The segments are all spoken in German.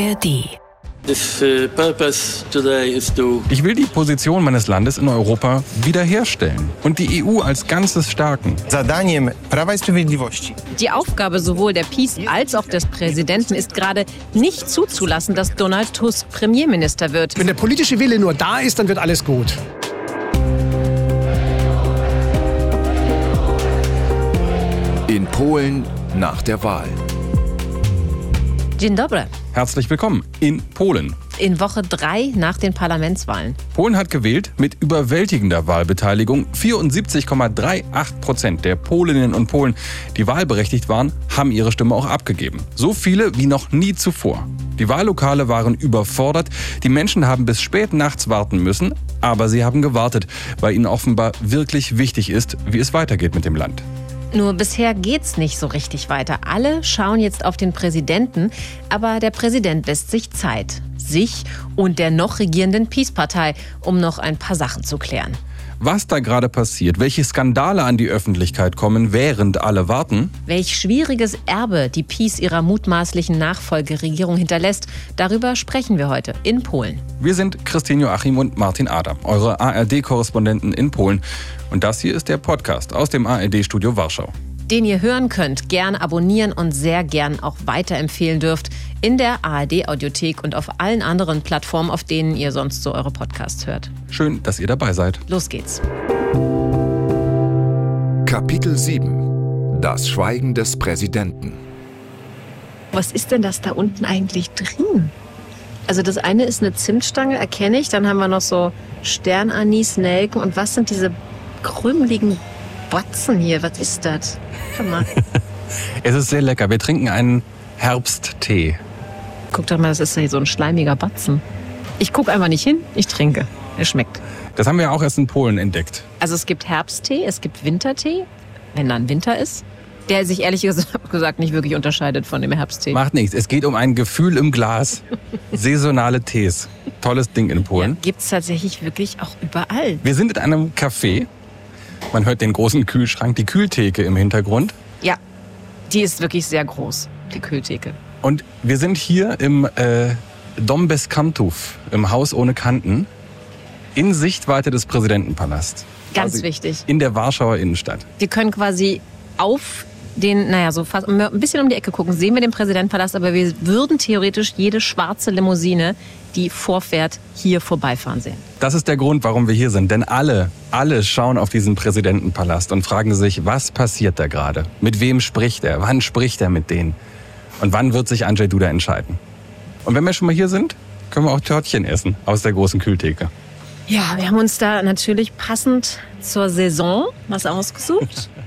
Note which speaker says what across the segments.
Speaker 1: ARD.
Speaker 2: uh, ich will die Position meines Landes in Europa wiederherstellen und die EU als Ganzes stärken.
Speaker 3: Die Aufgabe sowohl der Peace als auch des Präsidenten ist gerade nicht zuzulassen, dass Donald Tusk Premierminister wird.
Speaker 4: Wenn der politische Wille nur da ist, dann wird alles gut.
Speaker 5: In Polen nach der Wahl.
Speaker 3: Dzień dobry.
Speaker 2: Herzlich willkommen in Polen.
Speaker 3: In Woche drei nach den Parlamentswahlen.
Speaker 2: Polen hat gewählt mit überwältigender Wahlbeteiligung. 74,38 Prozent der Polinnen und Polen, die wahlberechtigt waren, haben ihre Stimme auch abgegeben. So viele wie noch nie zuvor. Die Wahllokale waren überfordert. Die Menschen haben bis spät nachts warten müssen, aber sie haben gewartet, weil ihnen offenbar wirklich wichtig ist, wie es weitergeht mit dem Land.
Speaker 3: Nur bisher geht's nicht so richtig weiter. Alle schauen jetzt auf den Präsidenten, aber der Präsident lässt sich Zeit. Sich und der noch regierenden Peace-Partei, um noch ein paar Sachen zu klären.
Speaker 2: Was da gerade passiert, welche Skandale an die Öffentlichkeit kommen, während alle warten.
Speaker 3: Welch schwieriges Erbe die Peace ihrer mutmaßlichen Nachfolgeregierung hinterlässt, darüber sprechen wir heute in Polen.
Speaker 2: Wir sind Christine Joachim und Martin Ader, eure ARD-Korrespondenten in Polen. Und das hier ist der Podcast aus dem ARD-Studio Warschau.
Speaker 3: Den ihr hören könnt, gern abonnieren und sehr gern auch weiterempfehlen dürft in der ARD-Audiothek und auf allen anderen Plattformen, auf denen ihr sonst so eure Podcasts hört.
Speaker 2: Schön, dass ihr dabei seid.
Speaker 3: Los geht's.
Speaker 5: Kapitel 7 Das Schweigen des Präsidenten.
Speaker 3: Was ist denn das da unten eigentlich drin? Also das eine ist eine Zimtstange, erkenne ich. Dann haben wir noch so Sternanis, Nelken. Und was sind diese krümeligen Batzen hier? Was ist das? Komm mal.
Speaker 2: es ist sehr lecker. Wir trinken einen Herbsttee.
Speaker 3: Guck doch mal, das ist ja so ein schleimiger Batzen. Ich gucke einfach nicht hin, ich trinke. Er schmeckt.
Speaker 2: Das haben wir auch erst in Polen entdeckt.
Speaker 3: Also es gibt Herbsttee, es gibt Wintertee, wenn dann Winter ist, der sich ehrlich gesagt nicht wirklich unterscheidet von dem Herbsttee.
Speaker 2: Macht nichts. Es geht um ein Gefühl im Glas. Saisonale Tees. Tolles Ding in Polen. Ja,
Speaker 3: gibt es tatsächlich wirklich auch überall.
Speaker 2: Wir sind in einem Café. Man hört den großen Kühlschrank, die Kühltheke im Hintergrund.
Speaker 3: Ja, die ist wirklich sehr groß, die Kühltheke.
Speaker 2: Und wir sind hier im äh, Dom bez Kantów, im Haus ohne Kanten, in Sichtweite des Präsidentenpalasts.
Speaker 3: Ganz quasi wichtig.
Speaker 2: In der Warschauer Innenstadt.
Speaker 3: Wir können quasi auf den, naja, so fast ein bisschen um die Ecke gucken, sehen wir den Präsidentenpalast, aber wir würden theoretisch jede schwarze Limousine, die vorfährt, hier vorbeifahren sehen.
Speaker 2: Das ist der Grund, warum wir hier sind. Denn alle, alle schauen auf diesen Präsidentenpalast und fragen sich, was passiert da gerade? Mit wem spricht er? Wann spricht er mit denen? Und wann wird sich Andrzej Duda entscheiden? Und wenn wir schon mal hier sind, können wir auch Törtchen essen aus der großen Kühltheke.
Speaker 3: Ja, wir haben uns da natürlich passend zur Saison was ausgesucht.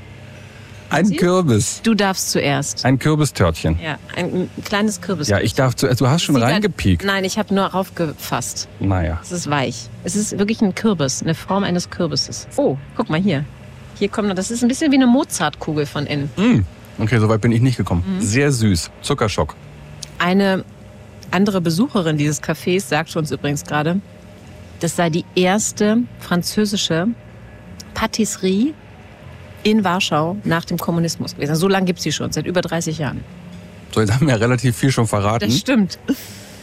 Speaker 2: Ein Kürbis.
Speaker 3: Du darfst zuerst.
Speaker 2: Ein Kürbistörtchen.
Speaker 3: Ja, ein kleines Kürbis.
Speaker 2: Ja, ich darf zuerst. Du hast schon reingepiekt.
Speaker 3: Nein, ich habe nur raufgefasst.
Speaker 2: Naja.
Speaker 3: Es ist weich. Es ist wirklich ein Kürbis, eine Form eines Kürbisses. Oh, guck mal hier. Hier kommt noch, das ist ein bisschen wie eine Mozartkugel von innen.
Speaker 2: Mm. Okay, soweit bin ich nicht gekommen. Mhm. Sehr süß. Zuckerschock.
Speaker 3: Eine andere Besucherin dieses Cafés sagte uns übrigens gerade, das sei die erste französische Patisserie in Warschau nach dem Kommunismus gewesen. So lange gibt es sie schon, seit über 30 Jahren.
Speaker 2: So, jetzt haben wir ja relativ viel schon verraten.
Speaker 3: Das stimmt.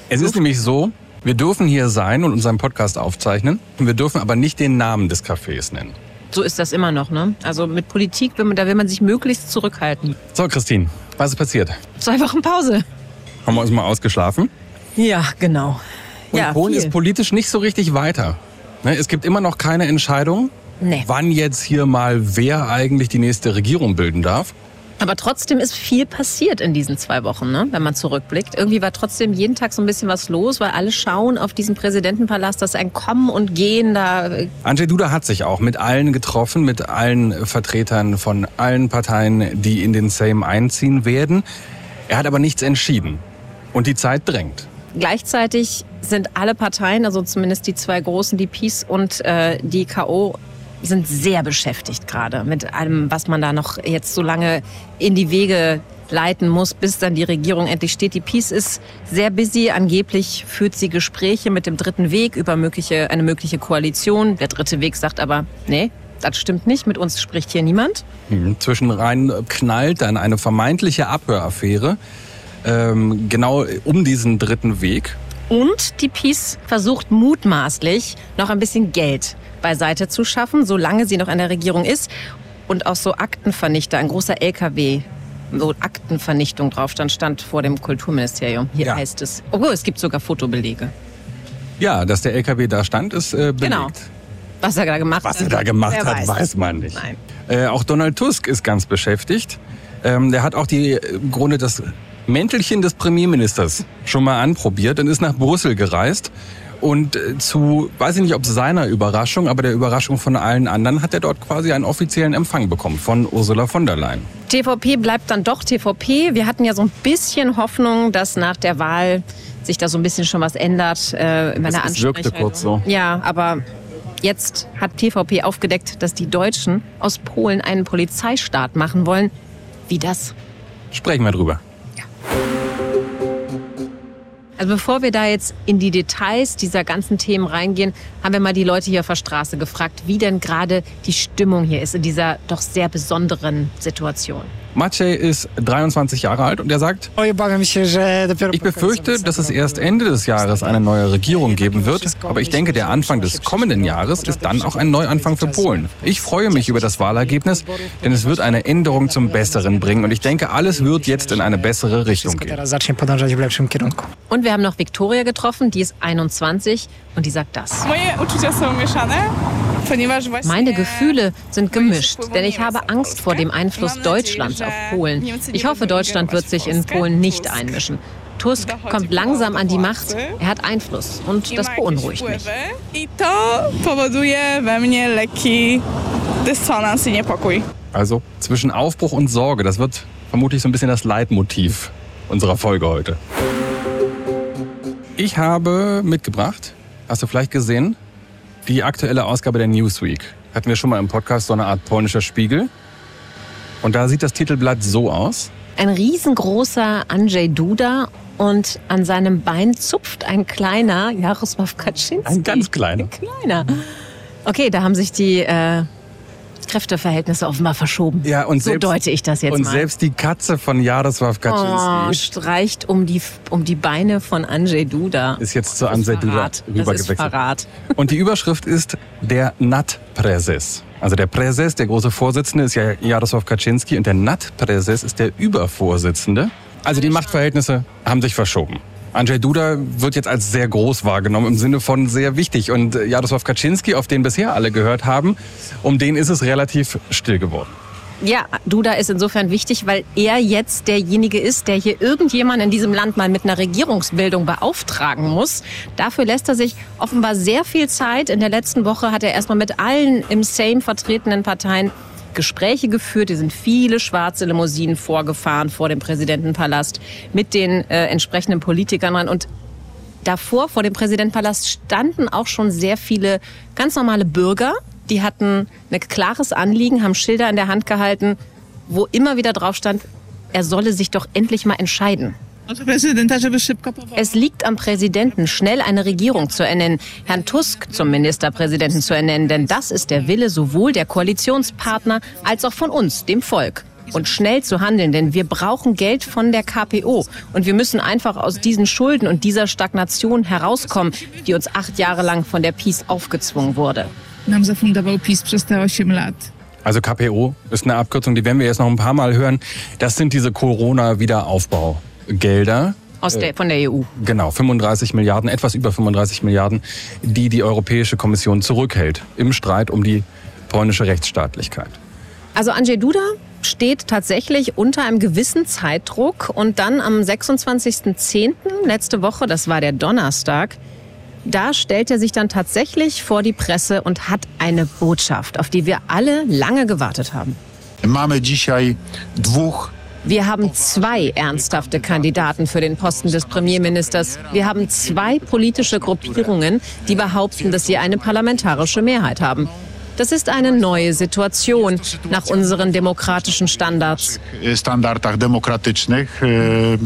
Speaker 2: Es ist nämlich so, wir dürfen hier sein und unseren Podcast aufzeichnen. Wir dürfen aber nicht den Namen des Cafés nennen.
Speaker 3: So ist das immer noch, ne? Also mit Politik, da will man sich möglichst zurückhalten.
Speaker 2: So, Christine, was ist passiert?
Speaker 3: Zwei Wochen Pause.
Speaker 2: Haben wir uns mal ausgeschlafen?
Speaker 3: Ja, genau.
Speaker 2: Und
Speaker 3: ja,
Speaker 2: Polen viel. ist politisch nicht so richtig weiter. Ne, es gibt immer noch keine Entscheidung, nee. wann jetzt hier mal wer eigentlich die nächste Regierung bilden darf.
Speaker 3: Aber trotzdem ist viel passiert in diesen zwei Wochen, ne? wenn man zurückblickt. Irgendwie war trotzdem jeden Tag so ein bisschen was los, weil alle schauen auf diesen Präsidentenpalast, das ein Kommen und Gehen da.
Speaker 2: Andrzej Duda hat sich auch mit allen getroffen, mit allen Vertretern von allen Parteien, die in den Sejm einziehen werden. Er hat aber nichts entschieden. Und die Zeit drängt.
Speaker 3: Gleichzeitig sind alle Parteien, also zumindest die zwei großen, die Peace und äh, die KO, sind sehr beschäftigt gerade mit allem, was man da noch jetzt so lange in die Wege leiten muss, bis dann die Regierung endlich steht. Die Peace ist sehr busy. Angeblich führt sie Gespräche mit dem Dritten Weg über mögliche, eine mögliche Koalition. Der Dritte Weg sagt aber, nee, das stimmt nicht. Mit uns spricht hier niemand.
Speaker 2: Hm, Zwischenrein knallt dann eine vermeintliche Abhöraffäre ähm, genau um diesen dritten Weg.
Speaker 3: Und die PiS versucht mutmaßlich noch ein bisschen Geld beiseite zu schaffen, solange sie noch an der Regierung ist. Und auch so Aktenvernichter, ein großer LKW, wo Aktenvernichtung drauf stand, stand vor dem Kulturministerium. Hier
Speaker 2: Ja.
Speaker 3: heißt es. Oh, es gibt sogar Fotobelege.
Speaker 2: Ja, dass der LKW da stand, ist äh, belegt.
Speaker 3: Genau. Was er da gemacht
Speaker 2: Was
Speaker 3: hat.
Speaker 2: er da gemacht hat,
Speaker 3: weiß.
Speaker 2: weiß man nicht.
Speaker 3: Nein.
Speaker 2: Äh, auch Donald Tusk ist ganz beschäftigt. Ähm, der hat auch die, im Grunde das Mäntelchen des Premierministers schon mal anprobiert und ist nach Brüssel gereist. Und äh, zu, weiß ich nicht, ob seiner Überraschung, aber der Überraschung von allen anderen, hat er dort quasi einen offiziellen Empfang bekommen von Ursula von der Leyen.
Speaker 3: TVP bleibt dann doch TVP. Wir hatten ja so ein bisschen Hoffnung, dass nach der Wahl sich da so ein bisschen schon was ändert. Äh, in meiner
Speaker 2: Es- es wirkte kurz so.
Speaker 3: Ja, aber jetzt hat TVP aufgedeckt, dass die Deutschen aus Polen einen Polizeistaat machen wollen. Wie das?
Speaker 2: Sprechen wir drüber.
Speaker 3: Also bevor wir da jetzt in die Details dieser ganzen Themen reingehen, haben wir mal die Leute hier auf der Straße gefragt, wie denn gerade die Stimmung hier ist in dieser doch sehr besonderen Situation.
Speaker 2: Maciej ist 23 Jahre alt und er sagt, Ich befürchte, dass es erst Ende des Jahres eine neue Regierung geben wird, aber ich denke, der Anfang des kommenden Jahres ist dann auch ein Neuanfang für Polen. Ich freue mich über das Wahlergebnis, denn es wird eine Änderung zum Besseren bringen und ich denke, alles wird jetzt in eine bessere Richtung gehen.
Speaker 3: Und wir haben noch Viktoria getroffen, die ist 21 und die sagt das. Meine Gefühle sind gemischt, denn ich habe Angst vor dem Einfluss Deutschlands auf Polen. Ich hoffe, Deutschland wird sich in Polen nicht einmischen. Tusk kommt langsam an die Macht, er hat Einfluss und das beunruhigt mich.
Speaker 2: Also zwischen Aufbruch und Sorge, das wird vermutlich so ein bisschen das Leitmotiv unserer Folge heute. Ich habe mitgebracht, hast du vielleicht gesehen, die aktuelle Ausgabe der Newsweek. Hatten wir schon mal im Podcast so eine Art polnischer Spiegel. Und da sieht das Titelblatt so aus.
Speaker 3: Ein riesengroßer Andrzej Duda und an seinem Bein zupft ein kleiner Jarosław Kaczynski.
Speaker 2: Ein ganz kleiner.
Speaker 3: Ein kleiner. Okay, da haben sich die äh, Kräfteverhältnisse offenbar verschoben.
Speaker 2: Ja, und
Speaker 3: so
Speaker 2: selbst-
Speaker 3: deute ich das jetzt
Speaker 2: Und
Speaker 3: mal.
Speaker 2: selbst die Katze von Jaroslaw
Speaker 3: oh,
Speaker 2: Kaczynski
Speaker 3: streicht um die, um die Beine von Andrzej Duda.
Speaker 2: ist jetzt zu Andrzej Duda rübergewechselt. Und die Überschrift ist der NAT-Präses. Also der Präses, der große Vorsitzende, ist ja Jaroslaw Kaczynski und der NAT-Präses ist der Übervorsitzende. Also die Machtverhältnisse haben sich verschoben. Andrzej Duda wird jetzt als sehr groß wahrgenommen im Sinne von sehr wichtig. Und Jaroslaw Kaczynski, auf den bisher alle gehört haben, um den ist es relativ still geworden.
Speaker 3: Ja, Duda ist insofern wichtig, weil er jetzt derjenige ist, der hier irgendjemand in diesem Land mal mit einer Regierungsbildung beauftragen muss. Dafür lässt er sich offenbar sehr viel Zeit. In der letzten Woche hat er erstmal mit allen im Sejm vertretenen Parteien Gespräche geführt. Hier sind viele schwarze Limousinen vorgefahren vor dem Präsidentenpalast mit den äh, entsprechenden Politikern dran. Und davor, vor dem Präsidentenpalast, standen auch schon sehr viele ganz normale Bürger. Die hatten ein klares Anliegen, haben Schilder in der Hand gehalten, wo immer wieder drauf stand, er solle sich doch endlich mal entscheiden.
Speaker 6: Powołał.
Speaker 3: Es liegt am Präsidenten, schnell eine Regierung zu ernennen, Herrn Tusk zum Ministerpräsidenten zu ernennen, denn das ist der Wille sowohl der Koalitionspartner als auch von uns, dem Volk. Und schnell zu handeln, denn wir brauchen Geld von der KPO. Und wir müssen einfach aus diesen Schulden und dieser Stagnation herauskommen, die uns acht Jahre lang von der PiS aufgezwungen wurde.
Speaker 6: Nam zafundował PiS przez te 8 lat.
Speaker 2: Also KPO ist eine Abkürzung, die werden wir jetzt noch ein paar Mal hören. Das sind diese Corona-Wiederaufbaugelder.
Speaker 3: Aus der, von der EU.
Speaker 2: Genau, 35 Milliarden, etwas über 35 Milliarden, die die Europäische Kommission zurückhält im Streit um die polnische Rechtsstaatlichkeit.
Speaker 3: Also Andrzej Duda steht tatsächlich unter einem gewissen Zeitdruck und dann am 26.10. letzte Woche, das war der Donnerstag, da stellt er sich dann tatsächlich vor die Presse und hat eine Botschaft, auf die wir alle lange gewartet haben. Wir haben zwei ernsthafte Kandidaten für den Posten des Premierministers. Wir haben zwei politische Gruppierungen, die behaupten, dass sie eine parlamentarische Mehrheit haben. Das ist eine neue Situation nach unseren demokratischen Standards.
Speaker 7: standardach demokratycznych. E,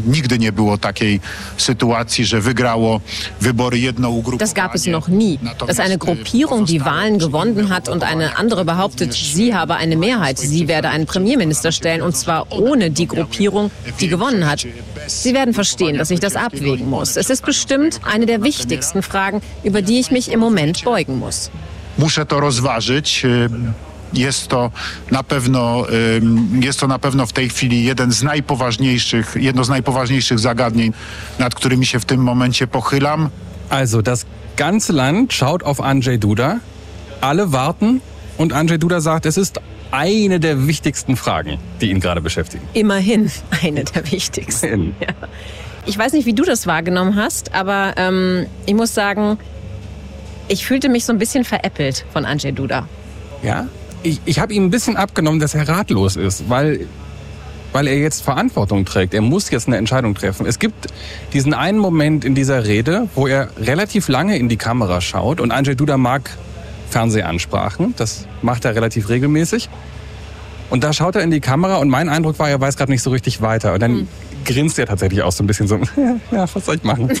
Speaker 7: Nigdy nie było takiej sytuacji, że wygrało wybory jedno ugrupowanie.
Speaker 3: Das gab es noch nie, dass eine Gruppierung die Wahlen gewonnen hat und eine andere behauptet, sie habe eine Mehrheit, sie werde einen Premierminister stellen und zwar ohne die Gruppierung, die gewonnen hat. Sie werden verstehen, dass ich das abwägen muss. Es ist bestimmt eine der wichtigsten Fragen, über die ich mich im Moment beugen muss.
Speaker 7: Muszę to rozważyć. Jest to na pewno, jest to na pewno w tej chwili jeden z najpoważniejszych, jedno z najpoważniejszych zagadnień, nad którymi się w tym momencie pochylam.
Speaker 2: Also das ganze Land schaut auf Andrzej Duda, alle warten und Andrzej Duda sagt, es ist eine der wichtigsten Fragen, die ihn gerade beschäftigen.
Speaker 3: Immerhin eine der wichtigsten. Ja. Ich weiß nicht, wie du das wahrgenommen hast, aber ähm, ich muss sagen, ich fühlte mich so ein bisschen veräppelt von Andrzej Duda.
Speaker 2: Ja? Ich, ich habe ihm ein bisschen abgenommen, dass er ratlos ist, weil, weil er jetzt Verantwortung trägt. Er muss jetzt eine Entscheidung treffen. Es gibt diesen einen Moment in dieser Rede, wo er relativ lange in die Kamera schaut und Andrzej Duda mag Fernsehansprachen. Das macht er relativ regelmäßig. Und da schaut er in die Kamera und mein Eindruck war, er weiß gerade nicht so richtig weiter. Und dann grinst er tatsächlich auch so ein bisschen so, ja, was soll ich machen?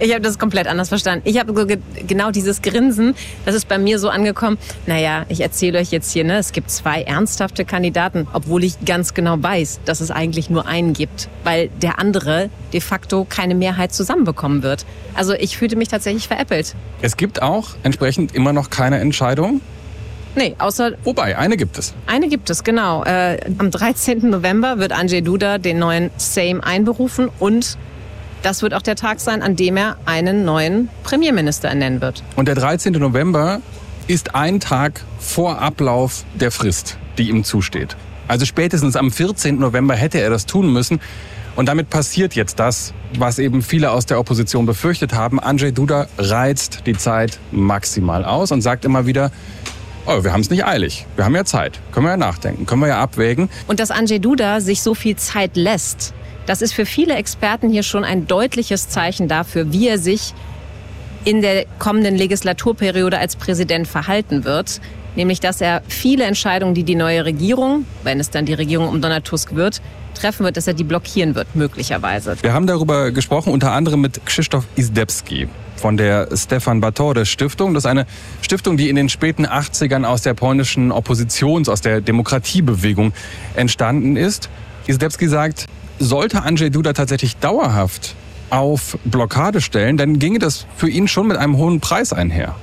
Speaker 3: Ich habe das komplett anders verstanden. Ich habe so ge genau dieses Grinsen, das ist bei mir so angekommen. Naja, ich erzähle euch jetzt hier, ne, es gibt zwei ernsthafte Kandidaten, obwohl ich ganz genau weiß, dass es eigentlich nur einen gibt, weil der andere de facto keine Mehrheit zusammenbekommen wird. Also ich fühlte mich tatsächlich veräppelt.
Speaker 2: Es gibt auch entsprechend immer noch keine Entscheidung.
Speaker 3: Nee, außer
Speaker 2: Wobei, eine gibt es.
Speaker 3: eine gibt es, genau. Äh, am 13. November wird Andrzej Duda den neuen Sejm einberufen und das wird auch der Tag sein, an dem er einen neuen Premierminister ernennen wird.
Speaker 2: Und der 13. November ist ein Tag vor Ablauf der Frist, die ihm zusteht. Also spätestens am 14. November hätte er das tun müssen. Und damit passiert jetzt das, was eben viele aus der Opposition befürchtet haben. Andrzej Duda reizt die Zeit maximal aus und sagt immer wieder, oh, wir haben es nicht eilig. Wir haben ja Zeit. Können wir ja nachdenken. Können wir ja abwägen.
Speaker 3: Und dass Andrzej Duda sich so viel Zeit lässt, das ist für viele Experten hier schon ein deutliches Zeichen dafür, wie er sich in der kommenden Legislaturperiode als Präsident verhalten wird. Nämlich, dass er viele Entscheidungen, die die neue Regierung, wenn es dann die Regierung um Donald Tusk wird, treffen wird, dass er die blockieren wird, möglicherweise.
Speaker 2: Wir haben darüber gesprochen, unter anderem mit Krzysztof Izdebski von der Stefan Batorde Stiftung. Das ist eine Stiftung, die in den späten 80ern aus der polnischen Oppositions-, aus der Demokratiebewegung entstanden ist. Izdebski sagt, sollte Andrzej Duda tatsächlich dauerhaft auf Blockade stellen, dann ginge das für ihn schon mit einem hohen Preis einher.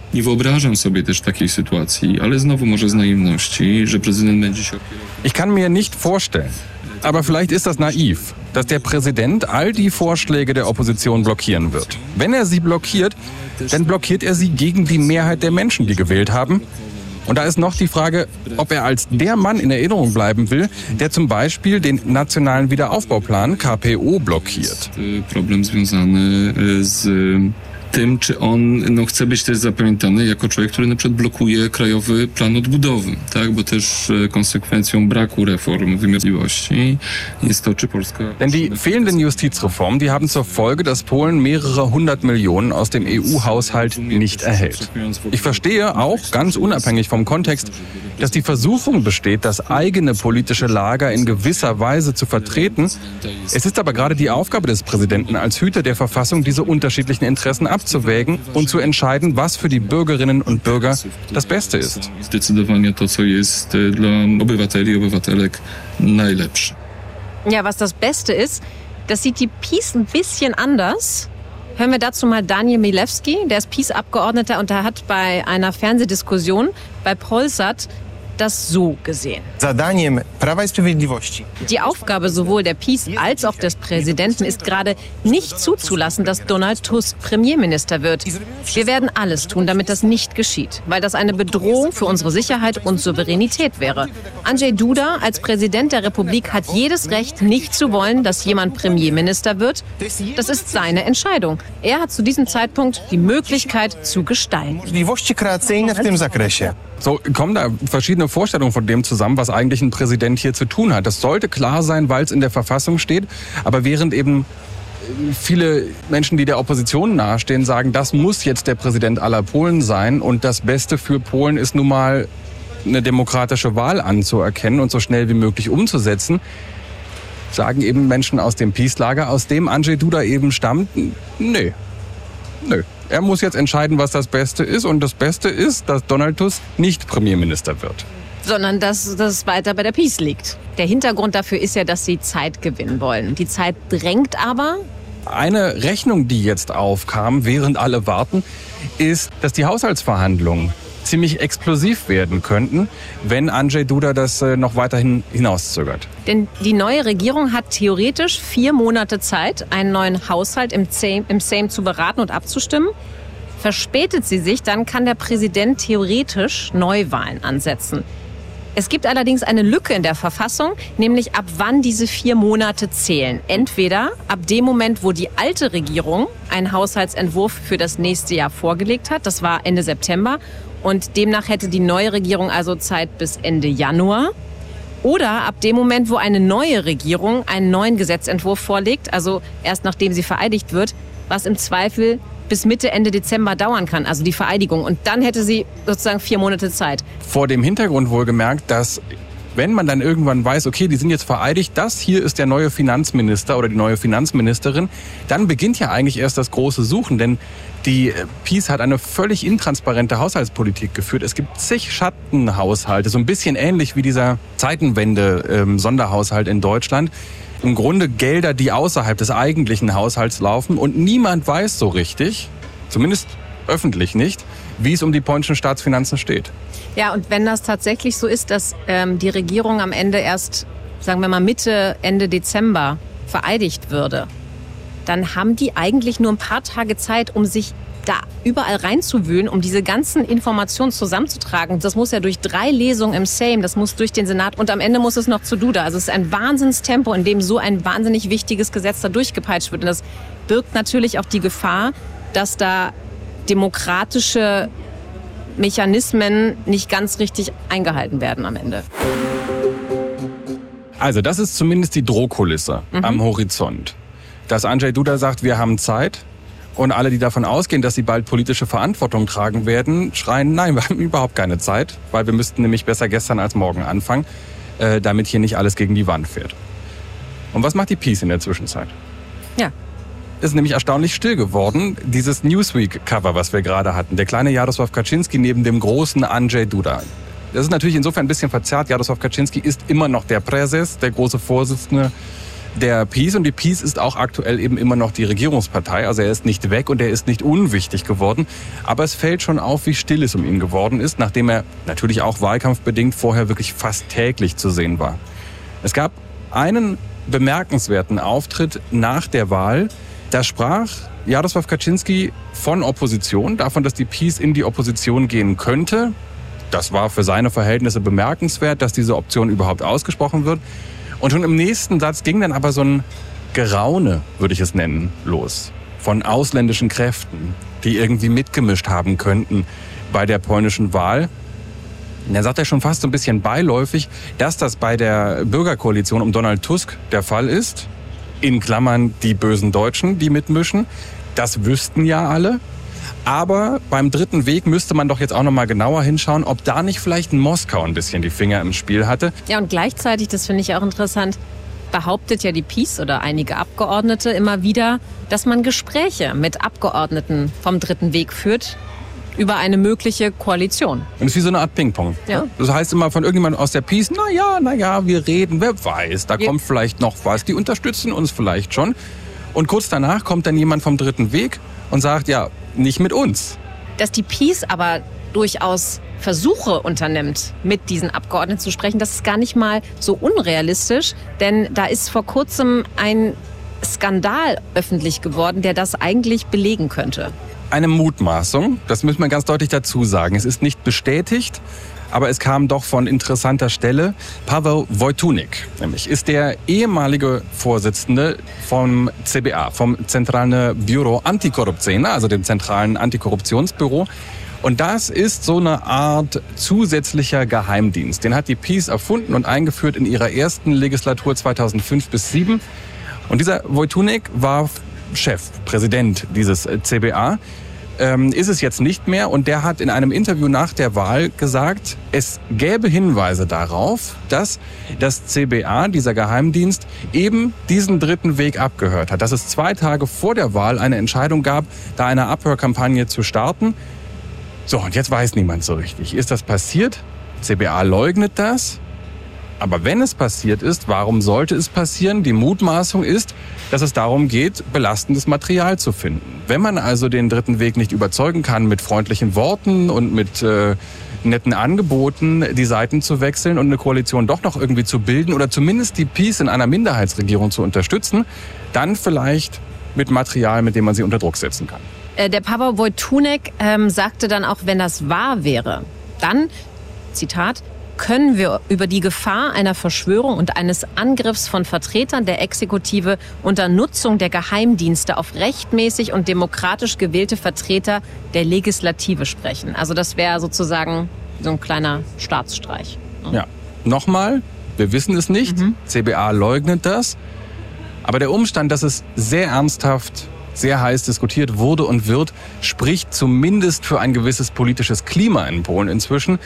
Speaker 2: Ich kann mir nicht vorstellen, aber vielleicht ist das naiv, dass der Präsident all die Vorschläge der Opposition blockieren wird. Wenn er sie blockiert, dann blockiert er sie gegen die Mehrheit der Menschen, die gewählt haben. Und da ist noch die Frage, ob er als der Mann in Erinnerung bleiben will, der zum Beispiel den nationalen Wiederaufbauplan KPO blockiert.
Speaker 8: Problem związany y, z tym, czy on no, chce być też zapamiętany jako człowiek, który na przykład blokuje krajowy plan odbudowy, tak? Bo też y, konsekwencją braku reform jest to, czy Polska...
Speaker 2: Denn die fehlenden Justizreformen, die haben zur Folge, dass Polen mehrere hundert Millionen aus dem EU-Haushalt nicht erhält. Ich verstehe auch, ganz unabhängig vom Kontext, dass die Versuchung besteht, das eigene politische Lager in gewisser Weise zu vertreten. Es ist aber gerade die Aufgabe des Präsidenten als Hüter der Verfassung, diese unterschiedlichen Interessen abzuwägen und zu entscheiden, was für die Bürgerinnen und Bürger das Beste ist.
Speaker 8: Zdecydowanie to, co jest y, dla obywateli i obywatelek najlepsze.
Speaker 3: Ja, was das Beste ist, das sieht die Peace ein bisschen anders. Hören wir dazu mal Daniel Milewski, der ist Peace-Abgeordneter und der hat bei einer Fernsehdiskussion bei Polsat das so gesehen. Die Aufgabe sowohl der Peace als auch des Präsidenten ist gerade nicht zuzulassen, dass Donald Tusk Premierminister wird. Wir werden alles tun, damit das nicht geschieht, weil das eine Bedrohung für unsere Sicherheit und Souveränität wäre. Andrzej Duda als Präsident der Republik hat jedes Recht, nicht zu wollen, dass jemand Premierminister wird. Das ist seine Entscheidung. Er hat zu diesem Zeitpunkt die Möglichkeit zu gestalten.
Speaker 9: możliwości kreacyjne w tym zakresie.
Speaker 2: So kommen da verschiedene Vorstellungen von dem zusammen, was eigentlich ein Präsident hier zu tun hat. Das sollte klar sein, weil es in der Verfassung steht. Aber während eben viele Menschen, die der Opposition nahestehen, sagen, das muss jetzt der Präsident aller Polen sein und das Beste für Polen ist nun mal eine demokratische Wahl anzuerkennen und so schnell wie möglich umzusetzen, sagen eben Menschen aus dem Peace-Lager, aus dem Andrzej Duda eben stammt, nee, nö. Er muss jetzt entscheiden, was das Beste ist. Und das Beste ist, dass Donald Tusk nicht Premierminister wird.
Speaker 3: sondern dass das weiter bei der Peace liegt. Der Hintergrund dafür ist ja, dass sie Zeit gewinnen wollen. Die Zeit drängt aber.
Speaker 2: Eine Rechnung, die jetzt aufkam, während alle warten, ist, dass die Haushaltsverhandlungen ziemlich explosiv werden könnten, wenn Andrzej Duda das äh, noch weiterhin hinauszögert.
Speaker 3: Denn die neue Regierung hat theoretisch vier Monate Zeit, einen neuen Haushalt im Sejm, im Sejm zu beraten und abzustimmen. Verspätet sie sich, dann kann der Präsident theoretisch Neuwahlen ansetzen. Es gibt allerdings eine Lücke in der Verfassung, nämlich ab wann diese vier Monate zählen. Entweder ab dem Moment, wo die alte Regierung einen Haushaltsentwurf für das nächste Jahr vorgelegt hat, das war Ende September, und demnach hätte die neue Regierung also Zeit bis Ende Januar. Oder ab dem Moment, wo eine neue Regierung einen neuen Gesetzentwurf vorlegt, also erst nachdem sie vereidigt wird, was im Zweifel bis Mitte, Ende Dezember dauern kann, also die Vereidigung. Und dann hätte sie sozusagen vier Monate Zeit.
Speaker 2: Vor dem Hintergrund wohlgemerkt, dass wenn man dann irgendwann weiß, okay, die sind jetzt vereidigt, das hier ist der neue Finanzminister oder die neue Finanzministerin, dann beginnt ja eigentlich erst das große Suchen, denn die äh, Peace hat eine völlig intransparente Haushaltspolitik geführt. Es gibt zig Schattenhaushalte, so ein bisschen ähnlich wie dieser Zeitenwende-Sonderhaushalt in Deutschland. Im Grunde Gelder, die außerhalb des eigentlichen Haushalts laufen und niemand weiß so richtig, zumindest öffentlich nicht, wie es um die polnischen Staatsfinanzen steht.
Speaker 3: Ja, und wenn das tatsächlich so ist, dass ähm, die Regierung am Ende erst, sagen wir mal, Mitte, Ende Dezember vereidigt würde, dann haben die eigentlich nur ein paar Tage Zeit, um sich da überall reinzuwühlen, um diese ganzen Informationen zusammenzutragen. Das muss ja durch drei Lesungen im Sejm, das muss durch den Senat und am Ende muss es noch zu Duda. Also es ist ein Wahnsinnstempo, in dem so ein wahnsinnig wichtiges Gesetz da durchgepeitscht wird. Und das birgt natürlich auch die Gefahr, dass da demokratische Mechanismen nicht ganz richtig eingehalten werden am Ende.
Speaker 2: Also das ist zumindest die Drohkulisse
Speaker 3: Mhm.
Speaker 2: am Horizont. Dass Andrzej Duda sagt, wir haben Zeit und alle, die davon ausgehen, dass sie bald politische Verantwortung tragen werden, schreien, nein, wir haben überhaupt keine Zeit, weil wir müssten nämlich besser gestern als morgen anfangen, äh, damit hier nicht alles gegen die Wand fährt. Und was macht die Peace in der Zwischenzeit?
Speaker 3: Ja.
Speaker 2: Ist nämlich erstaunlich still geworden. Dieses Newsweek-Cover, was wir gerade hatten. Der kleine Jaroslaw Kaczynski neben dem großen Andrzej Duda. Das ist natürlich insofern ein bisschen verzerrt. Jaroslaw Kaczynski ist immer noch der Präses, der große Vorsitzende der Peace. Und die Peace ist auch aktuell eben immer noch die Regierungspartei. Also er ist nicht weg und er ist nicht unwichtig geworden. Aber es fällt schon auf, wie still es um ihn geworden ist, nachdem er natürlich auch wahlkampfbedingt vorher wirklich fast täglich zu sehen war. Es gab einen bemerkenswerten Auftritt nach der Wahl. Da sprach Jaroslaw Kaczynski von Opposition, davon, dass die Peace in die Opposition gehen könnte. Das war für seine Verhältnisse bemerkenswert, dass diese Option überhaupt ausgesprochen wird. Und schon im nächsten Satz ging dann aber so ein Geraune, würde ich es nennen, los. Von ausländischen Kräften, die irgendwie mitgemischt haben könnten bei der polnischen Wahl. Und er sagt ja schon fast so ein bisschen beiläufig, dass das bei der Bürgerkoalition um Donald Tusk der Fall ist. In Klammern die bösen Deutschen, die mitmischen. Das wüssten ja alle. Aber beim dritten Weg müsste man doch jetzt auch noch mal genauer hinschauen, ob da nicht vielleicht Moskau ein bisschen die Finger im Spiel hatte.
Speaker 3: Ja, und gleichzeitig, das finde ich auch interessant, behauptet ja die Peace oder einige Abgeordnete immer wieder, dass man Gespräche mit Abgeordneten vom dritten Weg führt über eine mögliche Koalition.
Speaker 2: Und es ist wie so eine Art Ping-Pong.
Speaker 3: Ja.
Speaker 2: Das heißt immer von irgendjemandem aus der Peace, na ja, na ja, wir reden, wer weiß, da
Speaker 3: Wir-
Speaker 2: kommt vielleicht noch was, die unterstützen uns vielleicht schon. Und kurz danach kommt dann jemand vom dritten Weg und sagt, ja, nicht mit uns.
Speaker 3: Dass die Peace aber durchaus Versuche unternimmt, mit diesen Abgeordneten zu sprechen, das ist gar nicht mal so unrealistisch, denn da ist vor kurzem ein Skandal öffentlich geworden, der das eigentlich belegen könnte.
Speaker 2: Eine Mutmaßung, das müssen wir ganz deutlich dazu sagen. Es ist nicht bestätigt, aber es kam doch von interessanter Stelle. Pavel Wojtunik, nämlich, ist der ehemalige Vorsitzende vom CBA, vom Zentrale Büro Antikorruption, also dem zentralen Antikorruptionsbüro. Und das ist so eine Art zusätzlicher Geheimdienst. Den hat die Peace erfunden und eingeführt in ihrer ersten Legislatur 2005 bis 2007. Und dieser Wojtunik war Chef, Präsident dieses CBA. Ähm, ist es jetzt nicht mehr. Und der hat in einem Interview nach der Wahl gesagt, es gäbe Hinweise darauf, dass das CBA, dieser Geheimdienst, eben diesen dritten Weg abgehört hat. Dass es zwei Tage vor der Wahl eine Entscheidung gab, da eine Abhörkampagne zu starten. So, und jetzt weiß niemand so richtig. Ist das passiert? CBA leugnet das. Aber wenn es passiert ist, warum sollte es passieren? Die Mutmaßung ist, dass es darum geht, belastendes Material zu finden. Wenn man also den dritten Weg nicht überzeugen kann mit freundlichen Worten und mit äh, netten Angeboten, die Seiten zu wechseln und eine Koalition doch noch irgendwie zu bilden oder zumindest die Peace in einer Minderheitsregierung zu unterstützen, dann vielleicht mit Material, mit dem man sie unter Druck setzen kann.
Speaker 3: Äh, der Papa Wojtunek ähm, sagte dann auch, wenn das wahr wäre, dann, Zitat, können wir über die Gefahr einer Verschwörung und eines Angriffs von Vertretern der Exekutive unter Nutzung der Geheimdienste auf rechtmäßig und demokratisch gewählte Vertreter der Legislative sprechen. Also das wäre sozusagen so ein kleiner Staatsstreich.
Speaker 2: Ja, nochmal, wir wissen es nicht. CBA leugnet das. Aber der Umstand, dass es sehr ernsthaft, sehr heiß diskutiert wurde und wird, spricht zumindest für ein gewisses politisches Klima in Polen inzwischen,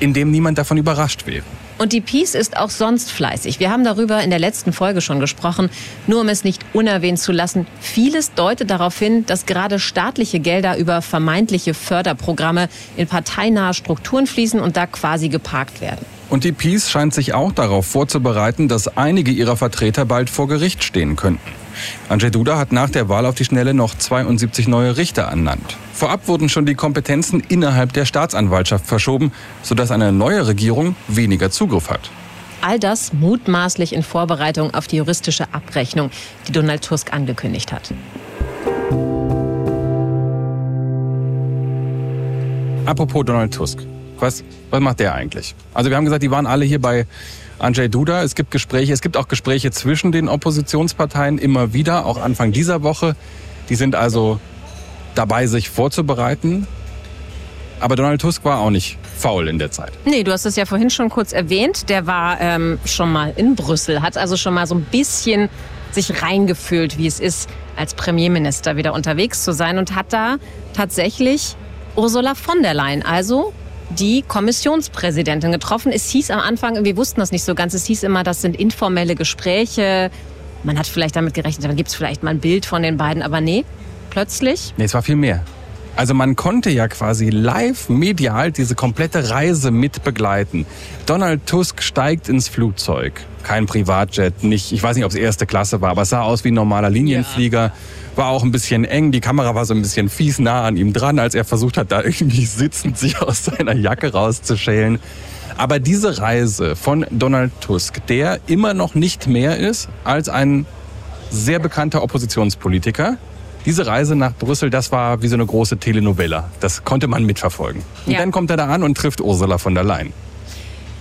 Speaker 2: in dem niemand davon überrascht wäre.
Speaker 3: Und die Peace ist auch sonst fleißig. Wir haben darüber in der letzten Folge schon gesprochen. Nur um es nicht unerwähnt zu lassen, vieles deutet darauf hin, dass gerade staatliche Gelder über vermeintliche Förderprogramme in parteinahe Strukturen fließen und da quasi geparkt werden.
Speaker 2: Und die Peace scheint sich auch darauf vorzubereiten, dass einige ihrer Vertreter bald vor Gericht stehen könnten. Andrzej Duda hat nach der Wahl auf die Schnelle noch 72 neue Richter ernannt. Vorab wurden schon die Kompetenzen innerhalb der Staatsanwaltschaft verschoben, sodass eine neue Regierung weniger Zugriff hat.
Speaker 3: All das mutmaßlich in Vorbereitung auf die juristische Abrechnung, die Donald Tusk angekündigt hat.
Speaker 2: Apropos Donald Tusk. Was, was macht der eigentlich? Also wir haben gesagt, die waren alle hier bei Andrzej Duda. Es gibt Gespräche, es gibt auch Gespräche zwischen den Oppositionsparteien immer wieder, auch Anfang dieser Woche. Die sind also dabei, sich vorzubereiten. Aber Donald Tusk war auch nicht faul in der Zeit.
Speaker 3: Nee, du hast es ja vorhin schon kurz erwähnt. Der war ähm, schon mal in Brüssel, hat also schon mal so ein bisschen sich reingefühlt, wie es ist, als Premierminister wieder unterwegs zu sein und hat da tatsächlich Ursula von der Leyen, also die Kommissionspräsidentin getroffen. Es hieß am Anfang, wir wussten das nicht so ganz, es hieß immer, das sind informelle Gespräche. Man hat vielleicht damit gerechnet, dann gibt es vielleicht mal ein Bild von den beiden, aber nee, plötzlich
Speaker 2: Nee, es war viel mehr. Also man konnte ja quasi live medial diese komplette Reise mit begleiten. Donald Tusk steigt ins Flugzeug. Kein Privatjet, nicht, ich weiß nicht, ob es erste Klasse war, aber es sah aus wie ein normaler Linienflieger. War auch ein bisschen eng, die Kamera war so ein bisschen fies nah an ihm dran, als er versucht hat, da irgendwie sitzend sich aus seiner Jacke rauszuschälen. Aber diese Reise von Donald Tusk, der immer noch nicht mehr ist als ein sehr bekannter Oppositionspolitiker, diese Reise nach Brüssel, das war wie so eine große Telenovela. Das konnte man mitverfolgen. Und
Speaker 3: Ja.
Speaker 2: dann kommt er da an und trifft Ursula von der Leyen.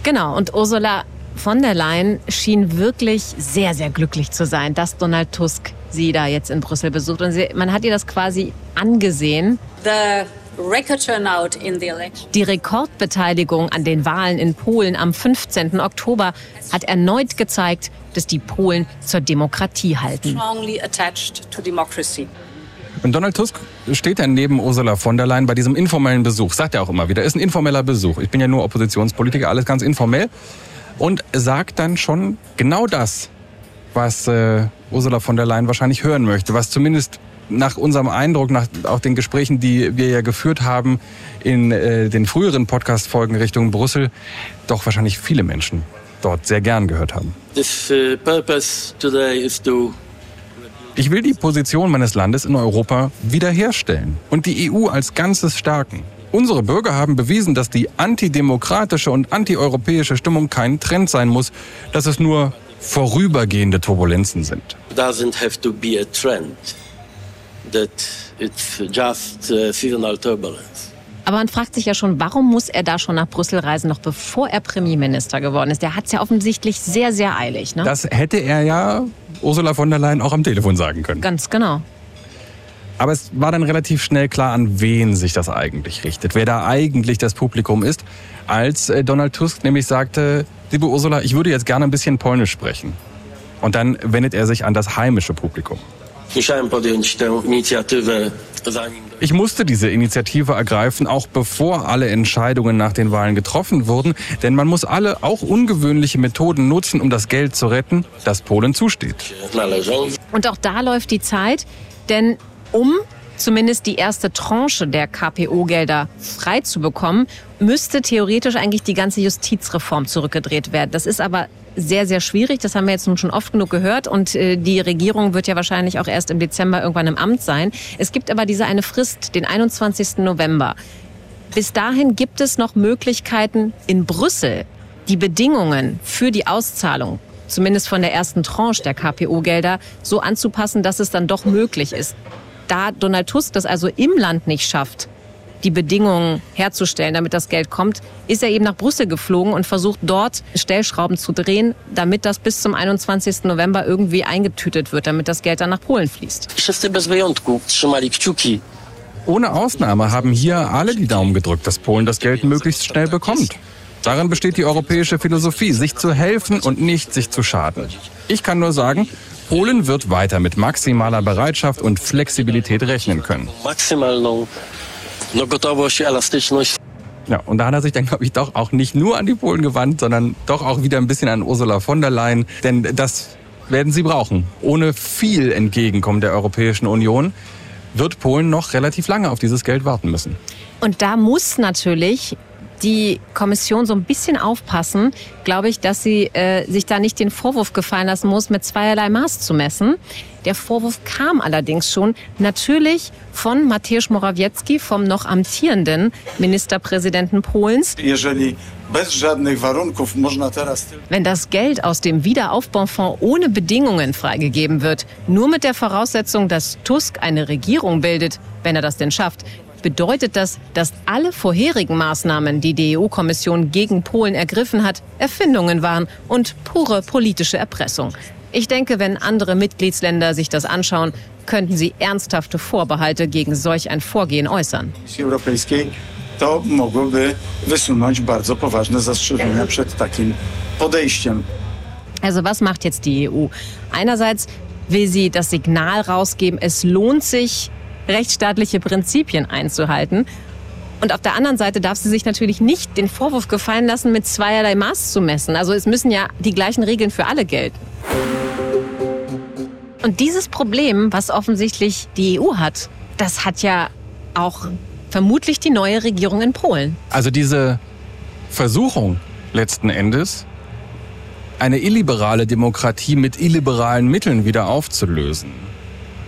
Speaker 3: Genau, und Ursula von der Leyen schien wirklich sehr, sehr glücklich zu sein, dass Donald Tusk sie da jetzt in Brüssel besucht. Und sie, man hat ihr das quasi angesehen.
Speaker 10: The record turnout in the election
Speaker 3: Die Rekordbeteiligung an den Wahlen in Polen am 15. Oktober hat erneut gezeigt, dass die Polen zur Demokratie halten.
Speaker 2: Und Donald Tusk steht dann neben Ursula von der Leyen bei diesem informellen Besuch. Sagt er auch immer wieder, ist ein informeller Besuch. Ich bin ja nur Oppositionspolitiker, alles ganz informell. Und sagt dann schon genau das, was äh, Ursula von der Leyen wahrscheinlich hören möchte, was zumindest nach unserem Eindruck, nach auch den Gesprächen, die wir ja geführt haben in äh, den früheren Podcast-Folgen Richtung Brüssel, doch wahrscheinlich viele Menschen dort sehr gern gehört haben.
Speaker 11: This uh, purpose today is to
Speaker 2: Ich will die Position meines Landes in Europa wiederherstellen und die EU als Ganzes stärken. Unsere Bürger haben bewiesen, dass die antidemokratische und antieuropäische Stimmung kein Trend sein muss, dass es nur vorübergehende Turbulenzen sind.
Speaker 11: doesn't have to be a trend. That it's just uh, seasonal turbulence.
Speaker 3: Aber man fragt sich ja schon, warum muss er da schon nach Brüssel reisen, noch bevor er Premierminister geworden ist? Der hat es ja offensichtlich sehr, sehr eilig. Ne?
Speaker 2: Das hätte er ja Ursula von der Leyen auch am Telefon sagen können.
Speaker 3: Ganz genau.
Speaker 2: Aber es war dann relativ schnell klar, an wen sich das eigentlich richtet, wer da eigentlich das Publikum ist, als äh, Donald Tusk nämlich sagte, liebe Ursula, ich würde jetzt gerne ein bisschen Polnisch sprechen. Und dann wendet er sich an das heimische Publikum.
Speaker 11: Musiałem podjąć tę inicjatywę zanim.
Speaker 2: Ich musste diese Initiative ergreifen, auch bevor alle Entscheidungen nach den Wahlen getroffen wurden, denn man muss alle auch ungewöhnliche Methoden nutzen, um das Geld zu retten, das Polen zusteht.
Speaker 3: Und auch da läuft die Zeit, denn um zumindest die erste Tranche der KPO-Gelder frei zu bekommen, müsste theoretisch eigentlich die ganze Justizreform zurückgedreht werden. Das ist aber sehr, sehr schwierig. Das haben wir jetzt nun schon oft genug gehört. Und äh, die Regierung wird ja wahrscheinlich auch erst im Dezember irgendwann im Amt sein. Es gibt aber diese eine Frist, den 21. November. Bis dahin gibt es noch Möglichkeiten in Brüssel, die Bedingungen für die Auszahlung, zumindest von der ersten Tranche der KPO-Gelder, so anzupassen, dass es dann doch möglich ist. Da Donald Tusk das also im Land nicht schafft, die Bedingungen herzustellen, damit das Geld kommt, ist er eben nach Brüssel geflogen und versucht dort Stellschrauben zu drehen, damit das bis zum 21. November irgendwie eingetütet wird, damit das Geld dann nach Polen fließt.
Speaker 2: Ohne Ausnahme haben hier alle die Daumen gedrückt, dass Polen das Geld möglichst schnell bekommt. Darin besteht die europäische Philosophie, sich zu helfen und nicht sich zu schaden. Ich kann nur sagen, Polen wird weiter mit maximaler Bereitschaft und Flexibilität rechnen können.
Speaker 11: No, gotowość, elastyczność.
Speaker 2: Ja, und da hat er sich dann, glaube ich, doch auch nicht nur an die Polen gewandt, sondern doch auch wieder ein bisschen an Ursula von der Leyen. Denn das werden sie brauchen. Ohne viel Entgegenkommen der Europäischen Union wird Polen noch relativ lange auf dieses Geld warten müssen.
Speaker 3: Und da muss natürlich die Kommission so ein bisschen aufpassen, glaube ich, dass sie äh, sich da nicht den Vorwurf gefallen lassen muss, mit zweierlei Maß zu messen. Der Vorwurf kam allerdings schon natürlich von Mateusz Morawiecki, vom noch amtierenden Ministerpräsidenten Polens. Wenn das Geld aus dem Wiederaufbaufonds ohne Bedingungen freigegeben wird, nur mit der Voraussetzung, dass Tusk eine Regierung bildet, wenn er das denn schafft, bedeutet das, dass alle vorherigen Maßnahmen, die die EU-Kommission gegen Polen ergriffen hat, Erfindungen waren und pure politische Erpressung. Ich denke, wenn andere Mitgliedsländer sich das anschauen, könnten sie ernsthafte Vorbehalte gegen solch ein Vorgehen äußern.
Speaker 12: Komisji Europejskiej, to mogłoby wysunąć bardzo poważne zastrzeżenia przed takim podejściem.
Speaker 3: Also was macht jetzt die EU? Einerseits will sie das Signal rausgeben, es lohnt sich, rechtsstaatliche Prinzipien einzuhalten. Und auf der anderen Seite darf sie sich natürlich nicht den Vorwurf gefallen lassen, mit zweierlei Maß zu messen. Also es müssen ja die gleichen Regeln für alle gelten. Und dieses Problem, was offensichtlich die EU hat, das hat ja auch vermutlich die neue Regierung in Polen.
Speaker 2: Also diese Versuchung letzten Endes, eine illiberale Demokratie mit illiberalen Mitteln wieder aufzulösen.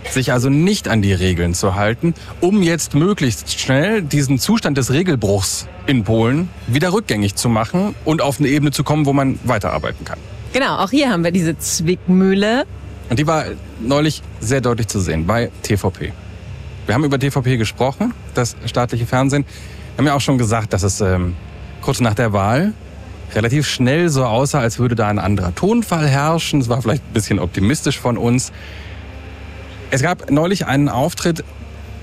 Speaker 2: Sich also nicht an die Regeln zu halten, um jetzt möglichst schnell diesen Zustand des Regelbruchs in Polen wieder rückgängig zu machen und auf eine Ebene zu kommen, wo man weiterarbeiten kann.
Speaker 3: Genau, auch hier haben wir diese Zwickmühle.
Speaker 2: Und die war neulich sehr deutlich zu sehen bei TVP. Wir haben über TVP gesprochen, das staatliche Fernsehen. Wir haben ja auch schon gesagt, dass es ähm, kurz nach der Wahl relativ schnell so aussah, als würde da ein anderer Tonfall herrschen. Es war vielleicht ein bisschen optimistisch von uns. Es gab neulich einen Auftritt,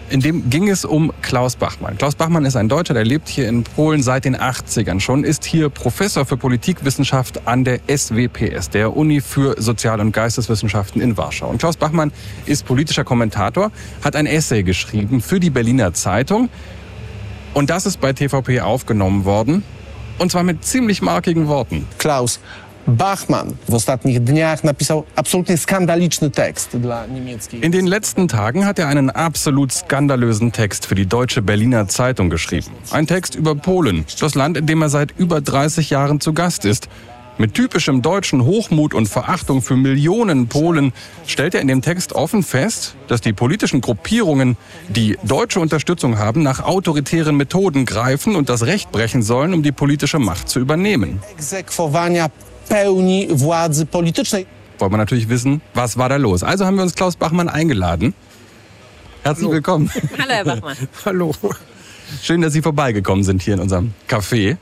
Speaker 2: in dem ging es um Klaus Bachmann. Klaus Bachmann ist ein Deutscher, der lebt hier in Polen seit den 80ern schon, ist hier Professor für Politikwissenschaft an der SWPS, der Uni für Sozial- und Geisteswissenschaften in Warschau. Und Klaus Bachmann ist politischer Kommentator, hat ein Essay geschrieben für die Berliner Zeitung. Und das ist bei TVP aufgenommen worden. Und zwar mit ziemlich markigen Worten.
Speaker 9: Klaus Bachmann w ostatnich dniach napisał absolutnie skandaliczny tekst dla niemieckiej.
Speaker 2: In den letzten Tagen hat er einen absolut skandalösen Text für die deutsche Berliner Zeitung geschrieben. Ein Text über Polen, das Land, in dem er seit über 30 Jahren zu Gast ist. Mit typischem deutschen Hochmut und Verachtung für Millionen Polen stellt er in dem Text offen fest, dass die politischen Gruppierungen, die deutsche Unterstützung haben, nach autoritären Methoden greifen und das Recht brechen sollen, um die politische Macht zu übernehmen.
Speaker 9: Pełni władzy politycznej.
Speaker 2: Wollen wir natürlich wissen, was war da los. Also haben wir uns Klaus Bachmann eingeladen. Herzlich willkommen.
Speaker 3: Hallo, Herr Bachmann.
Speaker 4: Hallo.
Speaker 2: Schön, dass Sie vorbeigekommen sind hier in unserem Café.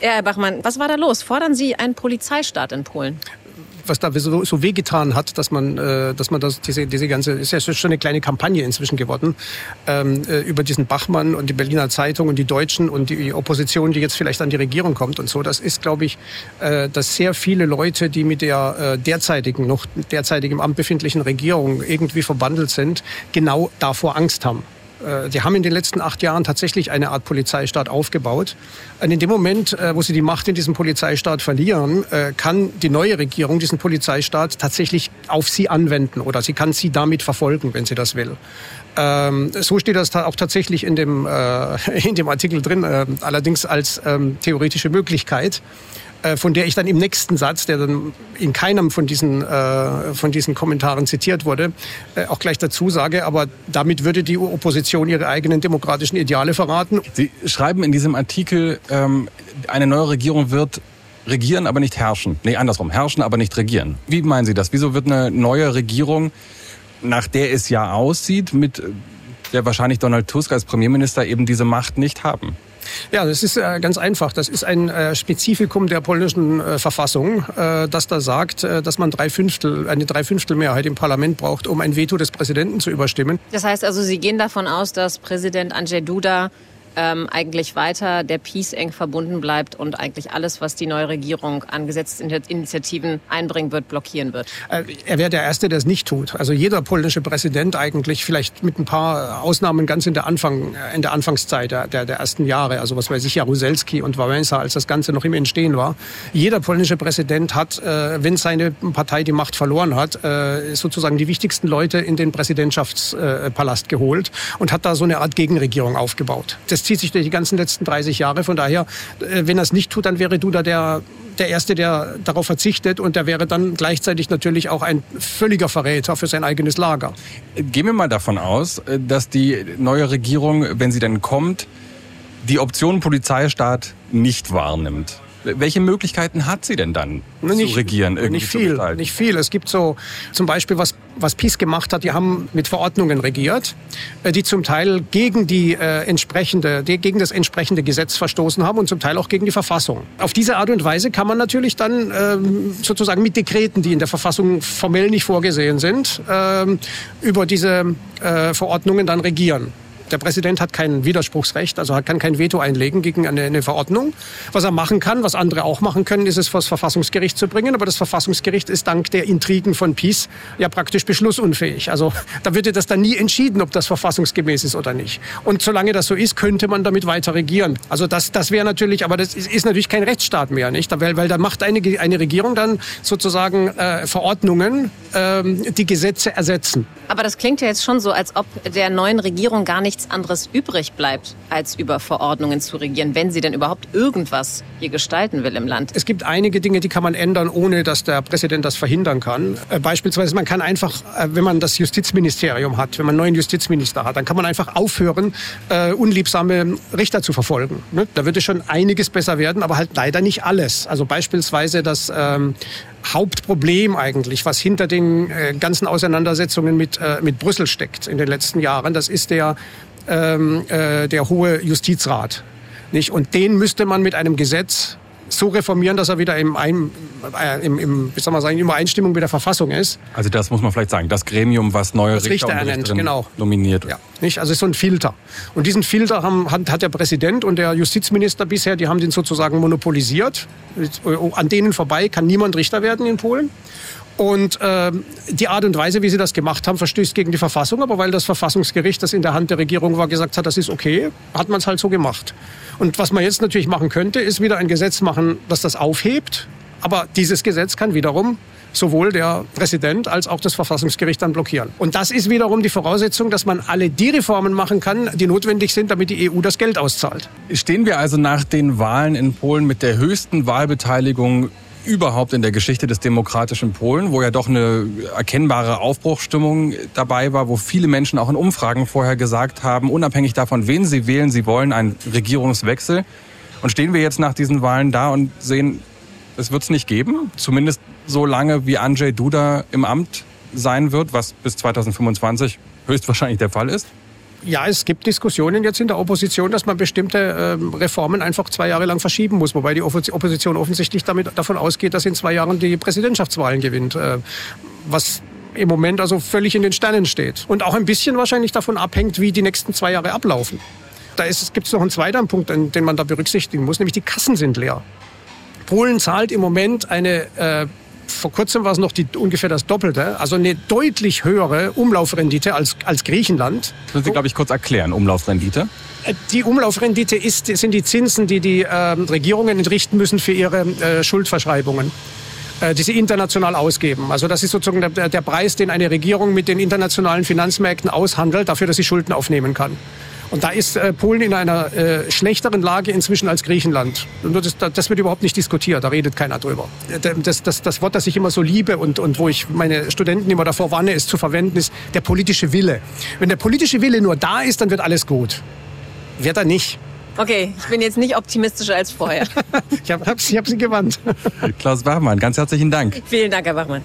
Speaker 3: Ja, Herr Bachmann, was war da los? Fordern Sie einen Polizeistaat in Polen?
Speaker 4: Was da so, so wehgetan hat, dass man, äh, dass man das, diese, diese ganze, ist ja schon eine kleine Kampagne inzwischen geworden, ähm, äh, über diesen Bachmann und die Berliner Zeitung und die Deutschen und die Opposition, die jetzt vielleicht an die Regierung kommt und so. Das ist, glaube ich, äh, dass sehr viele Leute, die mit der äh, derzeitigen, noch derzeitig im Amt befindlichen Regierung irgendwie verbandelt sind, genau davor Angst haben. Äh, die haben in den letzten acht Jahren tatsächlich eine Art Polizeistaat aufgebaut. Und in dem Moment, äh, wo sie die Macht in diesem Polizeistaat verlieren, äh, kann die neue Regierung diesen Polizeistaat tatsächlich auf sie anwenden oder sie kann sie damit verfolgen, wenn sie das will. Ähm, so steht das auch tatsächlich in dem, in dem Artikel drin, allerdings als ähm, theoretische Möglichkeit. Äh, von der ich dann im nächsten Satz, der dann in keinem von diesen, äh, von diesen Kommentaren zitiert wurde, äh, auch gleich dazu sage, aber damit würde die Opposition ihre eigenen demokratischen Ideale verraten.
Speaker 2: Sie schreiben in diesem Artikel, ähm, eine neue Regierung wird regieren, aber nicht herrschen. Nee, andersrum, herrschen, aber nicht regieren. Wie meinen Sie das? Wieso wird eine neue Regierung, nach der es ja aussieht, mit der wahrscheinlich Donald Tusk als Premierminister eben diese Macht nicht haben?
Speaker 4: Ja, das ist äh, ganz einfach. Das ist ein äh, Spezifikum der polnischen äh, Verfassung, das da sagt, dass man drei Fünftel, eine Dreifünftelmehrheit im Parlament braucht, um ein Veto des Präsidenten zu überstimmen.
Speaker 3: Das heißt also, Sie gehen davon aus, dass Präsident Andrzej Duda ähm, eigentlich weiter der Peace eng verbunden bleibt und eigentlich alles, was die neue Regierung an Gesetzesinitiativen einbringen wird, blockieren wird.
Speaker 4: Äh, er wäre der Erste, der es nicht tut. Also jeder polnische Präsident eigentlich, vielleicht mit ein paar Ausnahmen ganz in der, Anfang, äh, in der Anfangszeit der, der, der ersten Jahre, also was weiß ich, Jaruzelski und Wałęsa, als das Ganze noch im Entstehen war. Jeder polnische Präsident hat, äh, wenn seine Partei die Macht verloren hat, äh, sozusagen die wichtigsten Leute in den Präsidentschaftspalast geholt und hat da so eine Art Gegenregierung aufgebaut. Das zieht sich durch die ganzen letzten 30 Jahre. Von daher, äh, wenn er es nicht tut, dann wäre Duda der, der Erste, der darauf verzichtet. Und der wäre dann gleichzeitig natürlich auch ein völliger Verräter für sein eigenes Lager.
Speaker 2: Gehen wir mal davon aus, äh, dass die neue Regierung, wenn sie dann kommt, die Option Polizeistaat nicht wahrnimmt. Welche Möglichkeiten hat sie denn dann nicht, zu regieren?
Speaker 4: Nicht viel, nicht viel. Es gibt so zum Beispiel, was, was PiS gemacht hat, die haben mit Verordnungen regiert, äh, die zum Teil gegen, die, äh, entsprechende, die, gegen das entsprechende Gesetz verstoßen haben und zum Teil auch gegen die Verfassung. Auf diese Art und Weise kann man natürlich dann ähm, sozusagen mit Dekreten, die in der Verfassung formell nicht vorgesehen sind, ähm, über diese äh, Verordnungen dann regieren. Der Präsident hat kein Widerspruchsrecht, also kann kein Veto einlegen gegen eine, eine, Verordnung. Was er machen kann, was andere auch machen können, ist es vor das Verfassungsgericht zu bringen. Aber das Verfassungsgericht ist dank der Intrigen von PiS ja praktisch beschlussunfähig. Also da würde das dann nie entschieden, ob das verfassungsgemäß ist oder nicht. Und solange das so ist, könnte man damit weiter regieren. Also das, das wäre natürlich, aber das ist, ist, natürlich kein Rechtsstaat mehr, nicht? Weil, weil da macht eine, eine Regierung dann sozusagen äh, Verordnungen, äh, die Gesetze ersetzen.
Speaker 3: Aber das klingt ja jetzt schon so, als ob der neuen Regierung gar nicht nichts anderes übrig bleibt, als über Verordnungen zu regieren, wenn sie denn überhaupt irgendwas hier gestalten will im Land.
Speaker 4: Es gibt einige Dinge, die kann man ändern, ohne dass der Präsident das verhindern kann. Äh, beispielsweise, man kann einfach, äh, wenn man das Justizministerium hat, wenn man einen neuen Justizminister hat, dann kann man einfach aufhören, äh, unliebsame Richter zu verfolgen. Ne? Da würde schon einiges besser werden, aber halt leider nicht alles. Also beispielsweise das ähm, Hauptproblem eigentlich, was hinter den ganzen Auseinandersetzungen mit, mit Brüssel steckt in den letzten Jahren. Das ist der ähm, äh, der hohe Justizrat. Nicht? Und den müsste man mit einem Gesetz so reformieren, dass er wieder im, Ein, äh, im, im wie soll man sagen, in Übereinstimmung mit der Verfassung ist.
Speaker 2: Also das muss man vielleicht sagen, das Gremium, was neue
Speaker 4: das Richter, Richter ernennt, genau.
Speaker 2: nominiert.
Speaker 4: Ja, nicht? Also es ist so ein Filter. Und diesen Filter haben, hat, hat der Präsident und der Justizminister bisher, die haben den sozusagen monopolisiert. An denen vorbei kann niemand Richter werden in Polen. Und äh, die Art und Weise, wie sie das gemacht haben, verstößt gegen die Verfassung. Aber weil das Verfassungsgericht, das in der Hand der Regierung war, gesagt hat, das ist okay, hat man es halt so gemacht. Und was man jetzt natürlich machen könnte, ist wieder ein Gesetz machen, das das aufhebt. Aber dieses Gesetz kann wiederum sowohl der Präsident als auch das Verfassungsgericht dann blockieren. Und das ist wiederum die Voraussetzung, dass man alle die Reformen machen kann, die notwendig sind, damit die EU das Geld auszahlt.
Speaker 2: Stehen wir also nach den Wahlen in Polen mit der höchsten Wahlbeteiligung überhaupt in der Geschichte des demokratischen Polen, wo ja doch eine erkennbare Aufbruchsstimmung dabei war, wo viele Menschen auch in Umfragen vorher gesagt haben, unabhängig davon, wen sie wählen, sie wollen einen Regierungswechsel. Und stehen wir jetzt nach diesen Wahlen da und sehen, es wird es nicht geben, zumindest so lange wie Andrzej Duda im Amt sein wird, was bis 2025 höchstwahrscheinlich der Fall ist?
Speaker 4: Ja, es gibt Diskussionen jetzt in der Opposition, dass man bestimmte ähm, Reformen einfach zwei Jahre lang verschieben muss, wobei die Oppo- Opposition offensichtlich damit davon ausgeht, dass in zwei Jahren die Präsidentschaftswahlen gewinnt, äh, was im Moment also völlig in den Sternen steht und auch ein bisschen wahrscheinlich davon abhängt, wie die nächsten zwei Jahre ablaufen. Da gibt es noch einen zweiten Punkt, den den man da berücksichtigen muss, nämlich die Kassen sind leer. Polen zahlt im Moment eine, äh, vor kurzem war es noch die, ungefähr das Doppelte, also eine deutlich höhere Umlaufrendite als, als Griechenland.
Speaker 2: Das müssen Sie, glaube ich, kurz erklären, Umlaufrendite.
Speaker 4: Äh, Die Umlaufrendite ist, sind die Zinsen, die die ähm, Regierungen entrichten müssen für ihre äh, Schuldverschreibungen, äh, die sie international ausgeben. Also das ist sozusagen der, der Preis, den eine Regierung mit den internationalen Finanzmärkten aushandelt, dafür, dass sie Schulden aufnehmen kann. Und da ist äh, Polen in einer äh, schlechteren Lage inzwischen als Griechenland. Und das, das wird überhaupt nicht diskutiert, da redet keiner drüber. Das, das, das Wort, das ich immer so liebe und, und wo ich meine Studenten immer davor warne, es zu verwenden, ist der politische Wille. Wenn der politische Wille nur da ist, dann wird alles gut. Wird er nicht.
Speaker 3: Okay, ich bin jetzt nicht optimistischer als vorher.
Speaker 4: Ich habe hab, ich hab Sie gewandt.
Speaker 2: Klaus Bachmann, ganz herzlichen Dank.
Speaker 3: Vielen Dank, Herr Bachmann.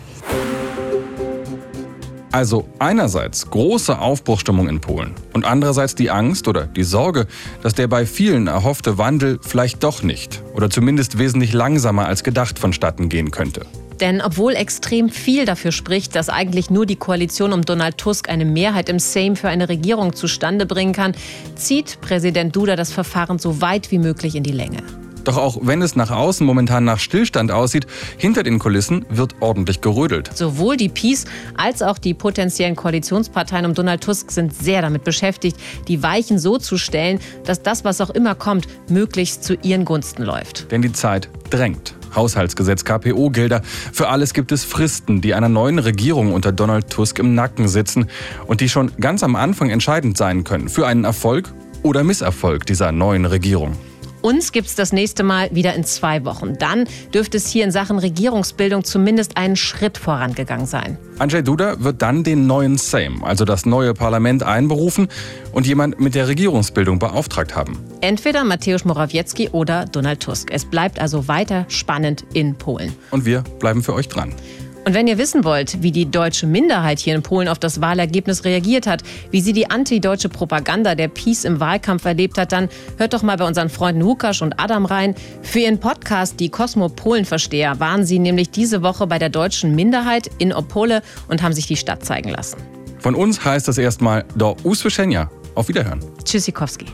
Speaker 2: Also einerseits große Aufbruchstimmung in Polen und andererseits die Angst oder die Sorge, dass der bei vielen erhoffte Wandel vielleicht doch nicht oder zumindest wesentlich langsamer als gedacht vonstatten gehen könnte.
Speaker 3: Denn obwohl extrem viel dafür spricht, dass eigentlich nur die Koalition um Donald Tusk eine Mehrheit im Sejm für eine Regierung zustande bringen kann, zieht Präsident Duda das Verfahren so weit wie möglich in die Länge.
Speaker 2: Doch auch wenn es nach außen momentan nach Stillstand aussieht, hinter den Kulissen wird ordentlich gerödelt.
Speaker 3: Sowohl die Peace als auch die potenziellen Koalitionsparteien um Donald Tusk sind sehr damit beschäftigt, die Weichen so zu stellen, dass das, was auch immer kommt, möglichst zu ihren Gunsten läuft.
Speaker 2: Denn die Zeit drängt. Haushaltsgesetz, KPO-Gelder. Für alles gibt es Fristen, die einer neuen Regierung unter Donald Tusk im Nacken sitzen und die schon ganz am Anfang entscheidend sein können für einen Erfolg oder Misserfolg dieser neuen Regierung.
Speaker 3: Uns gibt's das nächste Mal wieder in zwei Wochen. Dann dürfte es hier in Sachen Regierungsbildung zumindest einen Schritt vorangegangen sein.
Speaker 2: Andrzej Duda wird dann den neuen Sejm, also das neue Parlament, einberufen und jemand mit der Regierungsbildung beauftragt haben.
Speaker 3: Entweder Mateusz Morawiecki oder Donald Tusk. Es bleibt also weiter spannend in Polen.
Speaker 2: Und wir bleiben für euch dran.
Speaker 3: Und wenn ihr wissen wollt, wie die deutsche Minderheit hier in Polen auf das Wahlergebnis reagiert hat, wie sie die antideutsche Propaganda der Peace im Wahlkampf erlebt hat, dann hört doch mal bei unseren Freunden Lukas und Adam rein. Für ihren Podcast Die Kosmo Polen Versteher waren sie nämlich diese Woche bei der deutschen Minderheit in Opole und haben sich die Stadt zeigen lassen.
Speaker 2: Von uns heißt es erstmal Do usłyszenia. Auf Wiederhören.
Speaker 3: Tschüssikowski.